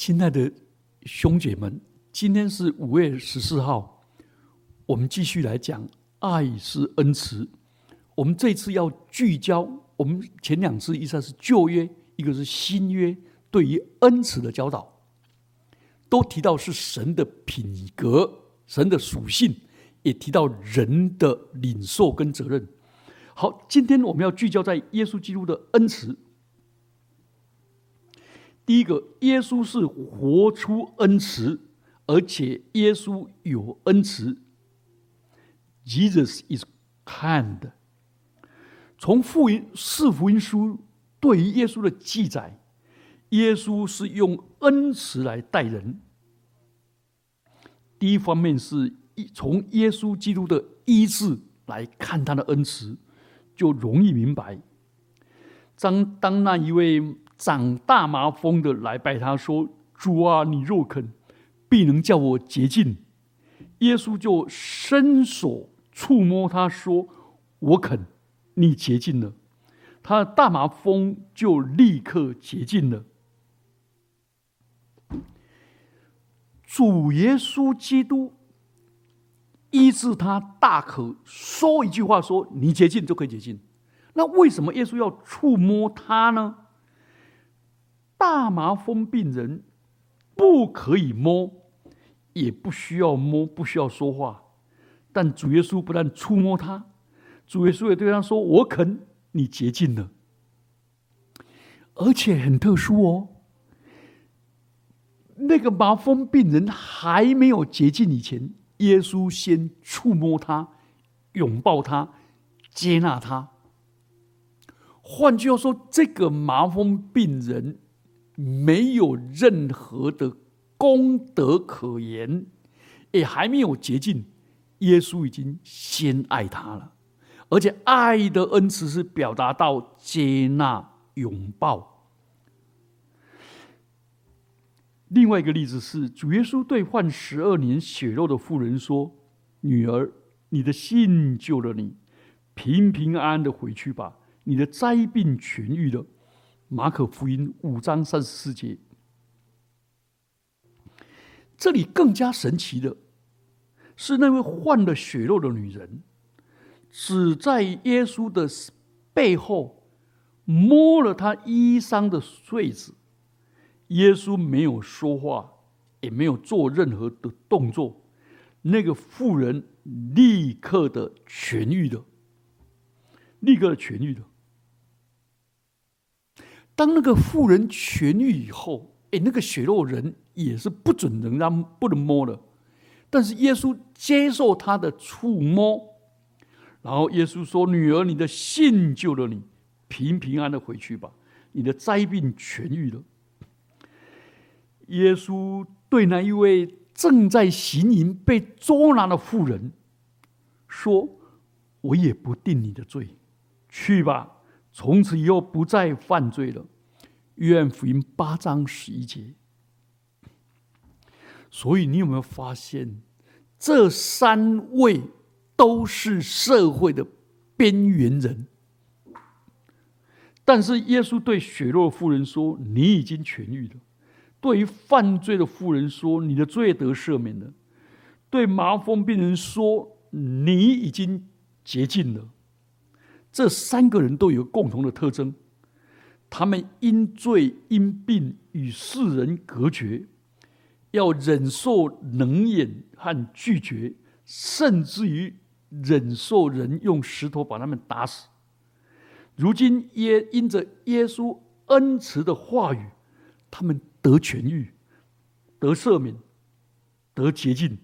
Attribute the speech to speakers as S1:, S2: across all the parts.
S1: 亲爱的兄姐们，今天是五月十四号，我们继续来讲爱是恩慈。我们这次要聚焦，我们前两次一个是旧约，一个是新约，对于恩慈的教导，都提到是神的品格、神的属性，也提到人的领受跟责任。好，今天我们要聚焦在耶稣基督的恩慈。第一个，耶稣是活出恩慈，而且耶稣有恩慈。Jesus is kind。从福音四福音书对于耶稣的记载，耶稣是用恩慈来待人。第一方面是从耶稣基督的医治来看他的恩慈。就容易明白。当当那一位长大麻风的来拜他说：“主啊，你若肯，必能叫我洁净。”耶稣就伸手触摸他说：“我肯，你洁净了。”他的大麻风就立刻洁净了。主耶稣基督。医治他大可说一句话，说你洁净就可以洁净。那为什么耶稣要触摸他呢？大麻风病人不可以摸，也不需要摸，不需要说话。但主耶稣不但触摸他，主耶稣也对他说：“我肯，你洁净了。”而且很特殊哦，那个麻风病人还没有洁净以前。耶稣先触摸他，拥抱他，接纳他。换句话说，这个麻风病人没有任何的功德可言，也还没有洁净。耶稣已经先爱他了，而且爱的恩慈是表达到接纳、拥抱。另外一个例子是，主耶稣对患十二年血肉的妇人说：“女儿，你的信救了你，平平安安的回去吧，你的灾病痊愈了。”马可福音五章三十四节。这里更加神奇的是，那位患了血肉的女人，只在耶稣的背后摸了他衣裳的穗子。耶稣没有说话，也没有做任何的动作，那个妇人立刻的痊愈了，立刻的痊愈了。当那个妇人痊愈以后，哎，那个血肉人也是不准能让不能摸的，但是耶稣接受他的触摸，然后耶稣说：“女儿，你的信救了你，平平安的回去吧，你的灾病痊愈了。”耶稣对那一位正在行淫被捉拿的妇人说：“我也不定你的罪，去吧，从此以后不再犯罪了。”约翰福音八章十一节。所以，你有没有发现，这三位都是社会的边缘人？但是，耶稣对血肉妇人说：“你已经痊愈了。”对于犯罪的妇人说：“你的罪得赦免了。”对麻风病人说：“你已经洁净了。”这三个人都有共同的特征：他们因罪因病与世人隔绝，要忍受冷眼和拒绝，甚至于忍受人用石头把他们打死。如今耶因着耶稣恩慈的话语，他们。得痊愈，得赦免，得洁净，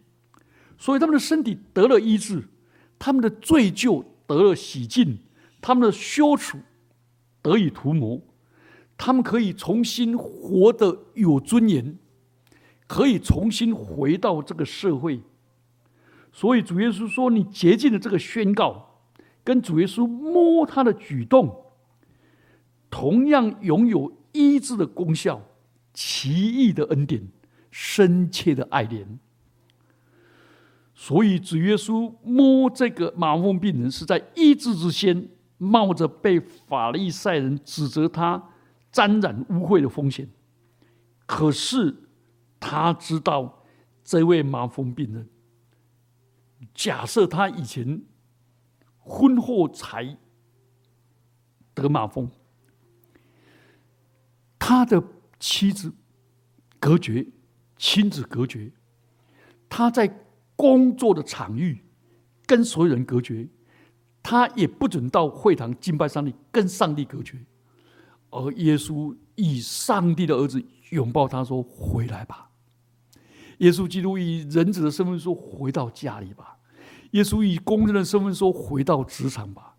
S1: 所以他们的身体得了医治，他们的罪疚得了洗净，他们的羞耻得以涂抹，他们可以重新活得有尊严，可以重新回到这个社会。所以主耶稣说：“你洁净的这个宣告，跟主耶稣摸他的举动，同样拥有医治的功效。”奇异的恩典，深切的爱怜。所以主耶稣摸这个麻风病人，是在医治之先，冒着被法利赛人指责他沾染污秽的风险。可是他知道这位麻风病人，假设他以前婚后才得麻风，他的妻子隔绝，亲子隔绝，他在工作的场域跟所有人隔绝，他也不准到会堂敬拜上帝，跟上帝隔绝。而耶稣以上帝的儿子拥抱他说：“回来吧。”耶稣基督以人子的身份说：“回到家里吧。”耶稣以工人的身份说：“回到职场吧。”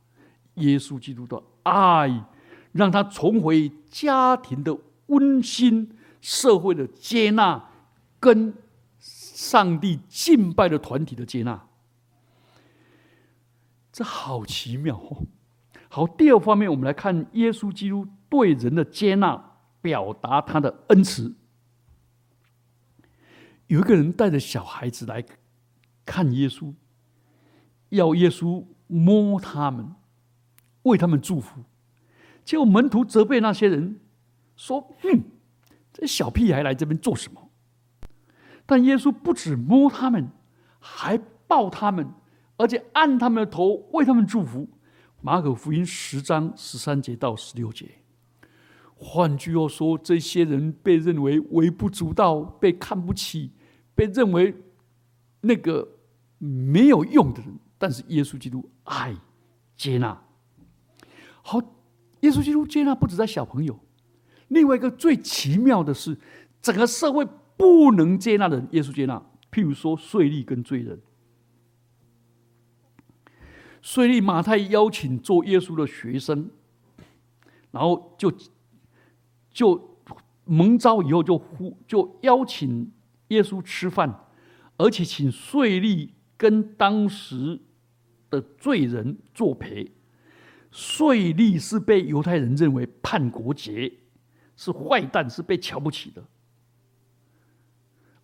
S1: 耶稣基督的爱让他重回家庭的温馨、社会的接纳，跟上帝敬拜的团体的接纳。这好奇妙哦！好，第二方面，我们来看耶稣基督。对人的接纳，表达他的恩慈。有一个人带着小孩子来看耶稣，要耶稣摸他们，为他们祝福。结果门徒责备那些人，说：“哼，这小屁孩来这边做什么？”但耶稣不止摸他们，还抱他们，而且按他们的头为他们祝福。马可福音十章十三节到十六节。换句话说，这些人被认为微不足道，被看不起，被认为那个没有用的人。但是耶稣基督爱接纳，好，耶稣基督接纳不止在小朋友。另外一个最奇妙的是，整个社会不能接纳的人，耶稣接纳。譬如说税吏跟罪人，税吏马太邀请做耶稣的学生，然后就。就蒙召以后，就呼就邀请耶稣吃饭，而且请税吏跟当时的罪人作陪。税吏是被犹太人认为叛国节，是坏蛋，是被瞧不起的。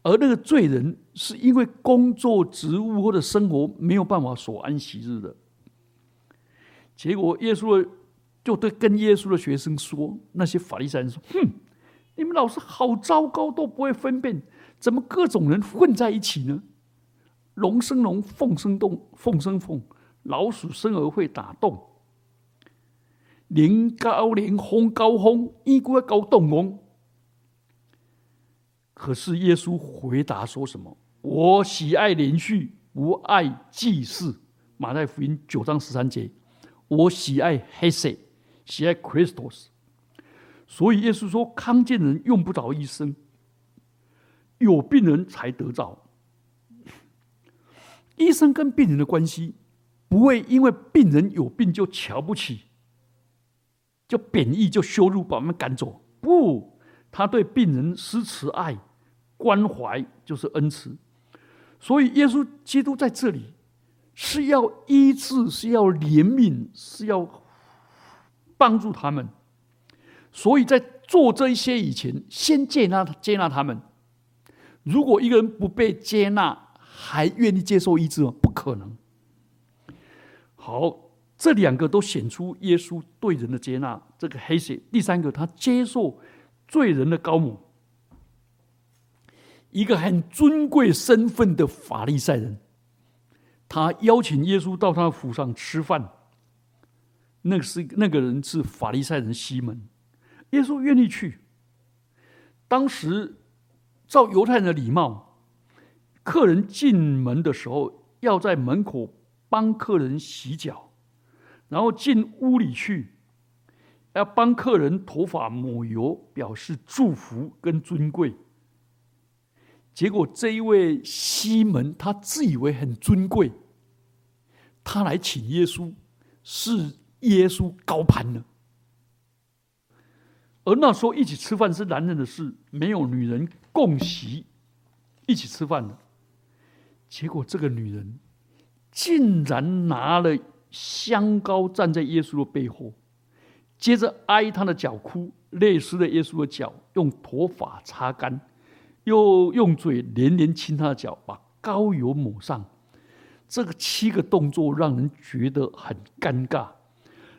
S1: 而那个罪人是因为工作职务或者生活没有办法守安息日的。结果耶稣。就对跟耶稣的学生说，那些法利赛人说：“哼，你们老师好糟糕，都不会分辨，怎么各种人混在一起呢？龙生龙，凤生凤，凤生凤，老鼠生而会打洞，连高连轰高轰，一锅高洞翁。可是耶稣回答说什么？我喜爱连续，不爱祭祀。马太福音九章十三节，我喜爱黑色。”喜爱 Christos，所以耶稣说：“康健人用不着医生，有病人才得着。医生跟病人的关系，不会因为病人有病就瞧不起，就贬义，就羞辱，把他们赶走。不，他对病人施慈爱、关怀，就是恩慈。所以耶稣基督在这里是要医治，是要怜悯，是要。”帮助他们，所以在做这一些以前，先接纳接纳他们。如果一个人不被接纳，还愿意接受医治吗？不可能。好，这两个都显出耶稣对人的接纳。这个黑血，第三个，他接受罪人的高母，一个很尊贵身份的法利赛人，他邀请耶稣到他府上吃饭。那个是那个人是法利赛人西门，耶稣愿意去。当时照犹太人的礼貌，客人进门的时候要在门口帮客人洗脚，然后进屋里去要帮客人头发抹油，表示祝福跟尊贵。结果这一位西门他自以为很尊贵，他来请耶稣是。耶稣高攀了，而那时候一起吃饭是男人的事，没有女人共席一起吃饭的。结果这个女人竟然拿了香膏站在耶稣的背后，接着挨他的脚哭，泪湿了耶稣的脚，用头发擦干，又用嘴连连亲他的脚，把膏油抹上。这个七个动作让人觉得很尴尬。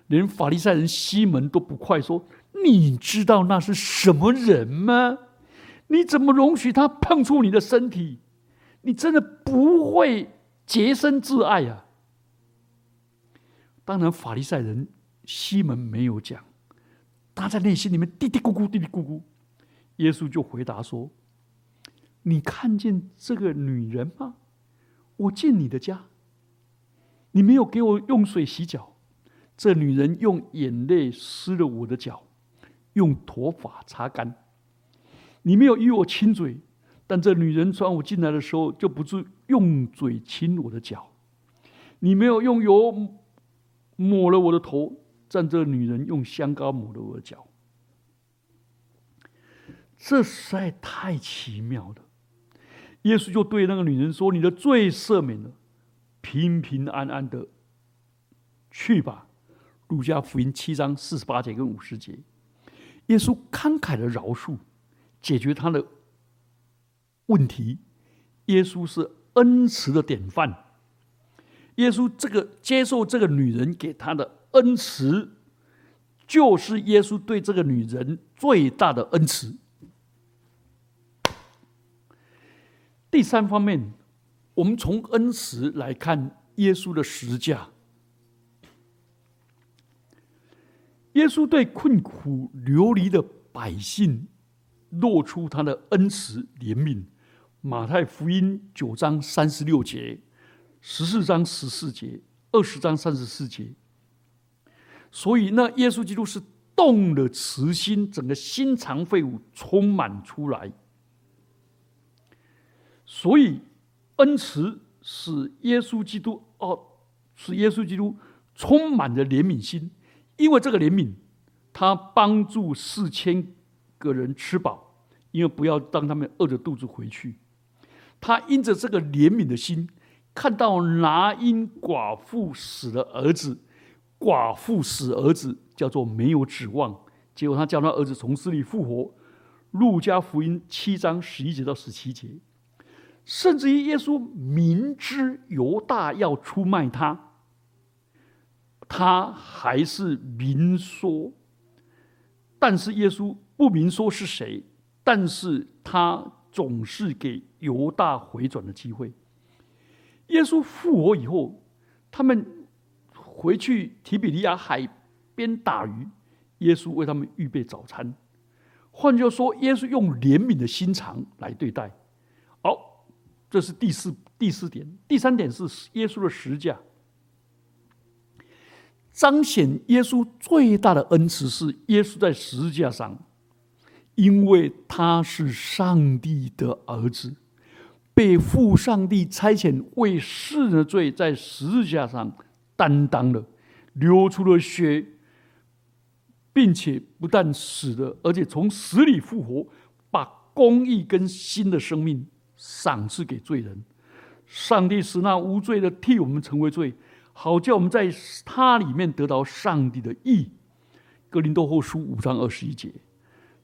S1: 连法利赛人西门都不快说：“你知道那是什么人吗？你怎么容许他碰触你的身体？你真的不会洁身自爱呀？当然，法利赛人西门没有讲，他在内心里面嘀嘀咕咕、嘀嘀咕咕。耶稣就回答说：“你看见这个女人吗？我进你的家，你没有给我用水洗脚，这女人用眼泪湿了我的脚，用头发擦干。你没有与我亲嘴。”但这女人穿我进来的时候，就不住用嘴亲我的脚。你没有用油抹了我的头，但这女人用香膏抹了我的脚。这实在太奇妙了。耶稣就对那个女人说：“你的罪赦免了，平平安安的去吧。”路加福音七章四十八节跟五十节，耶稣慷慨的饶恕，解决他的。问题，耶稣是恩慈的典范。耶稣这个接受这个女人给他的恩慈，就是耶稣对这个女人最大的恩慈。第三方面，我们从恩慈来看耶稣的十架。耶稣对困苦流离的百姓，露出他的恩慈怜悯。马太福音九章三十六节，十四章十四节，二十章三十四节。所以，那耶稣基督是动了慈心，整个心肠肺腑充满出来。所以，恩慈使耶稣基督哦，使耶稣基督充满着怜悯心，因为这个怜悯，他帮助四千个人吃饱，因为不要让他们饿着肚子回去。他因着这个怜悯的心，看到拿因寡妇死了儿子，寡妇死儿子叫做没有指望，结果他叫他儿子从死里复活。路加福音七章十一节到十七节，甚至于耶稣明知犹大要出卖他，他还是明说，但是耶稣不明说是谁，但是他。总是给犹大回转的机会。耶稣复活以后，他们回去提比利亚海边打鱼，耶稣为他们预备早餐。换句话说，耶稣用怜悯的心肠来对待。这是第四第四点。第三点是耶稣的十字架，彰显耶稣最大的恩慈是耶稣在十字架上。因为他是上帝的儿子，被父上帝差遣为世人的罪，在十字架上担当了，流出了血，并且不但死了，而且从死里复活，把公义跟新的生命赏赐给罪人。上帝使那无罪的替我们成为罪，好叫我们在他里面得到上帝的义。格林多后书五章二十一节。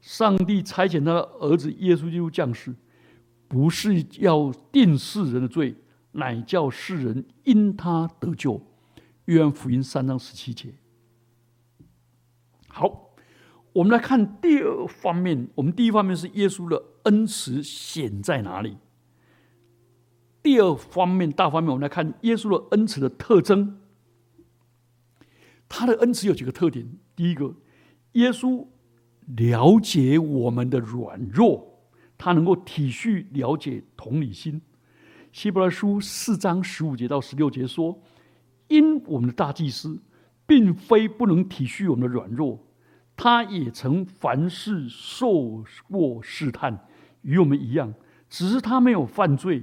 S1: 上帝差遣他的儿子耶稣基督降世，不是要定世人的罪，乃叫世人因他得救。约翰福音三章十七节。好，我们来看第二方面。我们第一方面是耶稣的恩慈显在哪里？第二方面大方面，我们来看耶稣的恩慈的特征。他的恩慈有几个特点？第一个，耶稣。了解我们的软弱，他能够体恤、了解、同理心。希伯来书四章十五节到十六节说：“因我们的大祭司，并非不能体恤我们的软弱，他也曾凡事受过试探，与我们一样，只是他没有犯罪。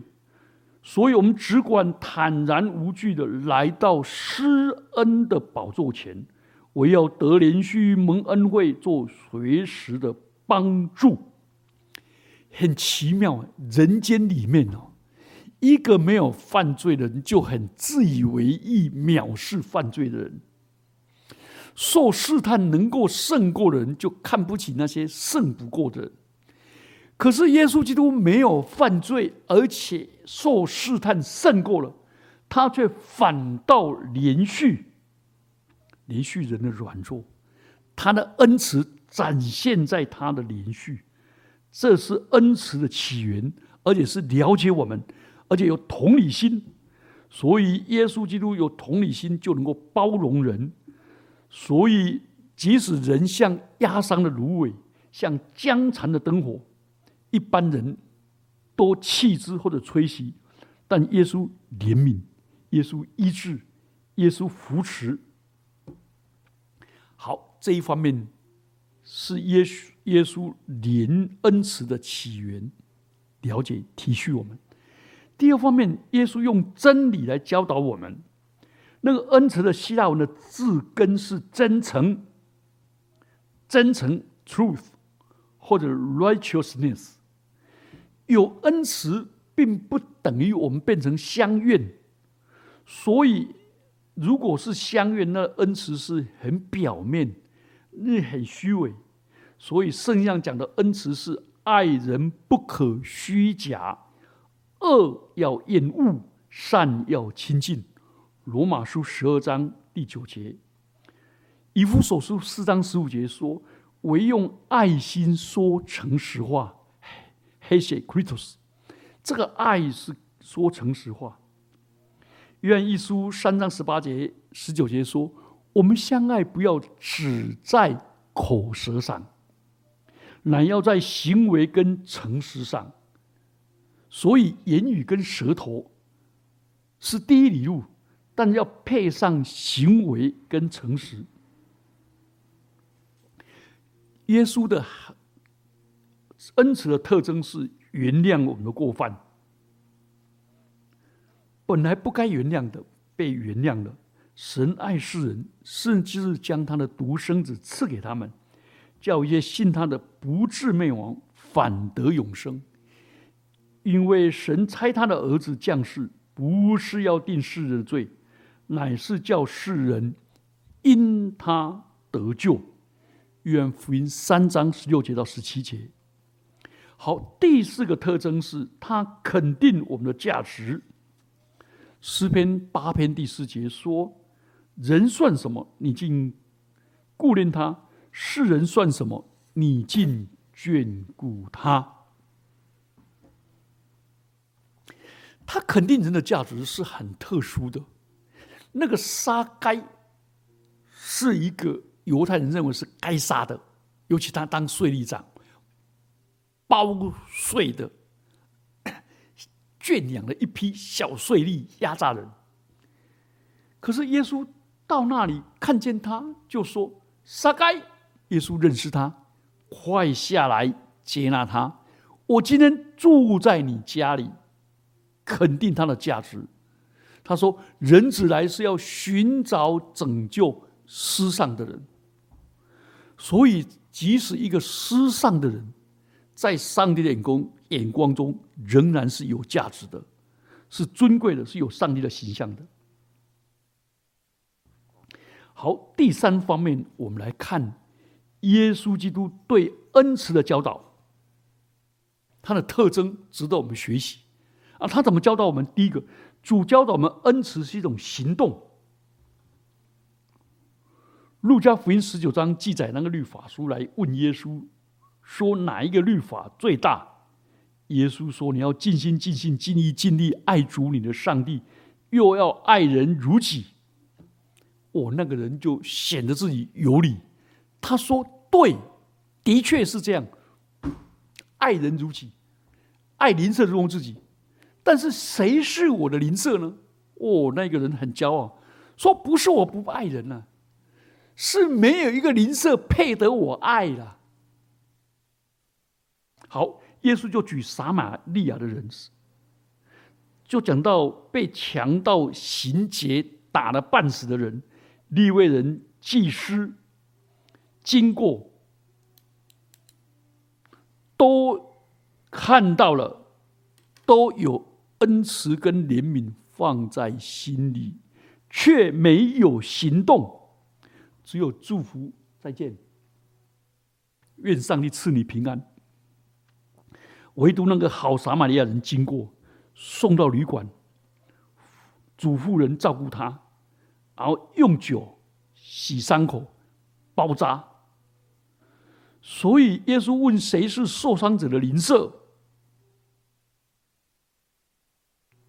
S1: 所以我们只管坦然无惧的来到施恩的宝座前。”我要得连续蒙恩惠，做随时的帮助。很奇妙，人间里面哦，一个没有犯罪的人就很自以为意，藐视犯罪的人；受试探能够胜过的人，就看不起那些胜不过的人。可是耶稣基督没有犯罪，而且受试探胜过了，他却反倒连续。连续人的软弱，他的恩慈展现在他的连续，这是恩慈的起源，而且是了解我们，而且有同理心。所以耶稣基督有同理心，就能够包容人。所以即使人像压伤的芦苇，像僵残的灯火，一般人都弃之或者吹熄，但耶稣怜悯，耶稣医治，耶稣扶持。好，这一方面是耶稣。耶稣怜恩慈的起源，了解体恤我们。第二方面，耶稣用真理来教导我们。那个恩慈的希腊文的字根是真诚，真诚 （truth） 或者 righteousness。有恩慈，并不等于我们变成相怨。所以，如果是相怨，那恩慈是很表面，那很虚伪。所以圣上讲的恩慈是爱人不可虚假，恶要厌恶，善要亲近。罗马书十二章第九节，以弗所书四章十五节说：唯用爱心说诚实话。黑写 Christos，这个爱是说诚实话。约翰一书三章十八节、十九节说：我们相爱不要只在口舌上。乃要在行为跟诚实上，所以言语跟舌头是第一礼物，但要配上行为跟诚实。耶稣的恩慈的特征是原谅我们的过犯，本来不该原谅的被原谅了。神爱世人，甚至将他的独生子赐给他们。叫一些信他的不至灭亡，反得永生。因为神差他的儿子降世，不是要定世人的罪，乃是叫世人因他得救。约翰福音三章十六节到十七节。好，第四个特征是他肯定我们的价值。诗篇八篇第四节说：“人算什么？你竟顾念他。”世人算什么？你竟眷顾他？他肯定人的价值是很特殊的。那个杀该是一个犹太人认为是该杀的，尤其他当税吏长，包税的，圈养了一批小税吏压榨人。可是耶稣到那里看见他，就说杀该。耶稣认识他，快下来接纳他。我今天住在你家里，肯定他的价值。他说：“人子来是要寻找拯救失丧的人。”所以，即使一个失丧的人，在上帝的眼光眼光中仍然是有价值的，是尊贵的，是有上帝的形象的。好，第三方面，我们来看。耶稣基督对恩慈的教导，他的特征值得我们学习啊！他怎么教导我们？第一个，主教导我们恩慈是一种行动。路加福音十九章记载那个律法书来问耶稣，说哪一个律法最大？耶稣说：你要尽心、尽性、尽意、尽力爱主你的上帝，又要爱人如己。我那个人就显得自己有理。他说：“对，的确是这样。爱人如己，爱邻舍如同自己。但是谁是我的邻舍呢？哦，那个人很骄傲，说不是我不爱人呢，是没有一个邻舍配得我爱了。好，耶稣就举撒玛利亚的人就讲到被强盗行劫打了半死的人，利未人祭司。”经过，都看到了，都有恩慈跟怜悯放在心里，却没有行动，只有祝福。再见，愿上帝赐你平安。唯独那个好撒玛利亚人经过，送到旅馆，嘱咐人照顾他，然后用酒洗伤口，包扎。所以耶稣问谁是受伤者的邻舍，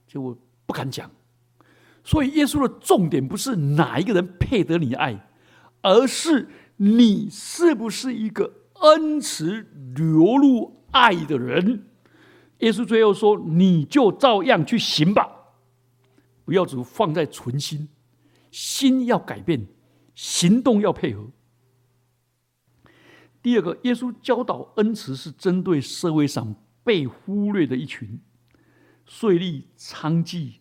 S1: 结果不敢讲。所以耶稣的重点不是哪一个人配得你爱，而是你是不是一个恩慈流露爱的人。耶稣最后说：“你就照样去行吧，不要只放在存心，心要改变，行动要配合。”第二个，耶稣教导恩慈是针对社会上被忽略的一群税吏、娼妓、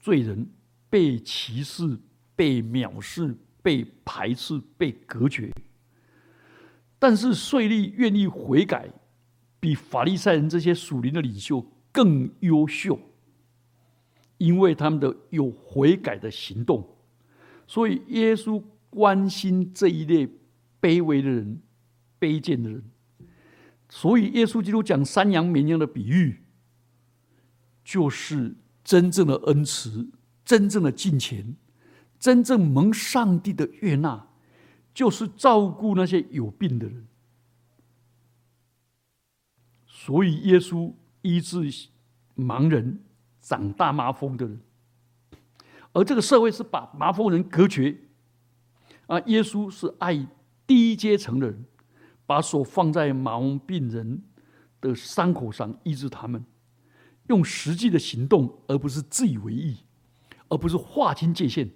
S1: 罪人，被歧视、被藐视、被排斥、被隔绝。但是税吏愿意悔改。比法利赛人这些属灵的领袖更优秀，因为他们的有悔改的行动，所以耶稣关心这一类卑微的人、卑贱的人。所以耶稣基督讲山羊绵羊的比喻，就是真正的恩慈、真正的敬虔、真正蒙上帝的悦纳，就是照顾那些有病的人。所以，耶稣医治盲人、长大麻风的人，而这个社会是把麻风人隔绝。啊，耶稣是爱低阶层的人，把手放在麻风病人的伤口上医治他们，用实际的行动，而不是自以为意，而不是划清界限。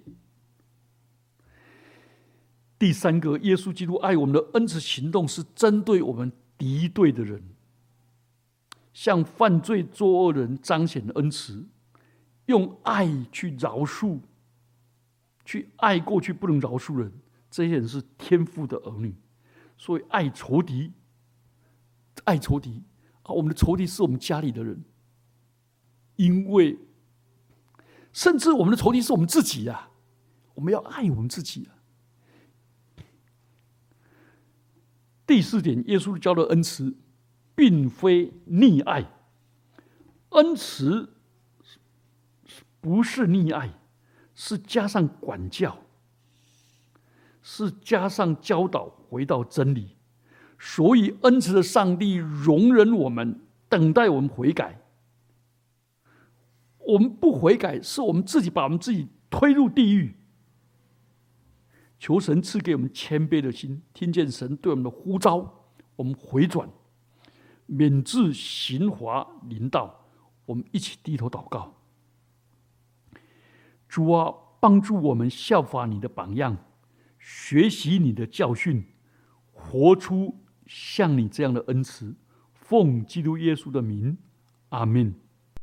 S1: 第三个，耶稣基督爱我们的恩慈行动是针对我们敌对的人。向犯罪作恶人彰显恩慈，用爱去饶恕，去爱过去不能饶恕人，这些人是天父的儿女，所以爱仇敌，爱仇敌啊！我们的仇敌是我们家里的人，因为甚至我们的仇敌是我们自己呀，我们要爱我们自己啊。第四点，耶稣教的恩慈。并非溺爱，恩慈不是溺爱，是加上管教，是加上教导，回到真理。所以，恩慈的上帝容忍我们，等待我们悔改。我们不悔改，是我们自己把我们自己推入地狱。求神赐给我们谦卑的心，听见神对我们的呼召，我们回转。免至刑罚临到，我们一起低头祷告。主啊，帮助我们效法你的榜样，学习你的教训，活出像你这样的恩慈。奉基督耶稣的名，阿门。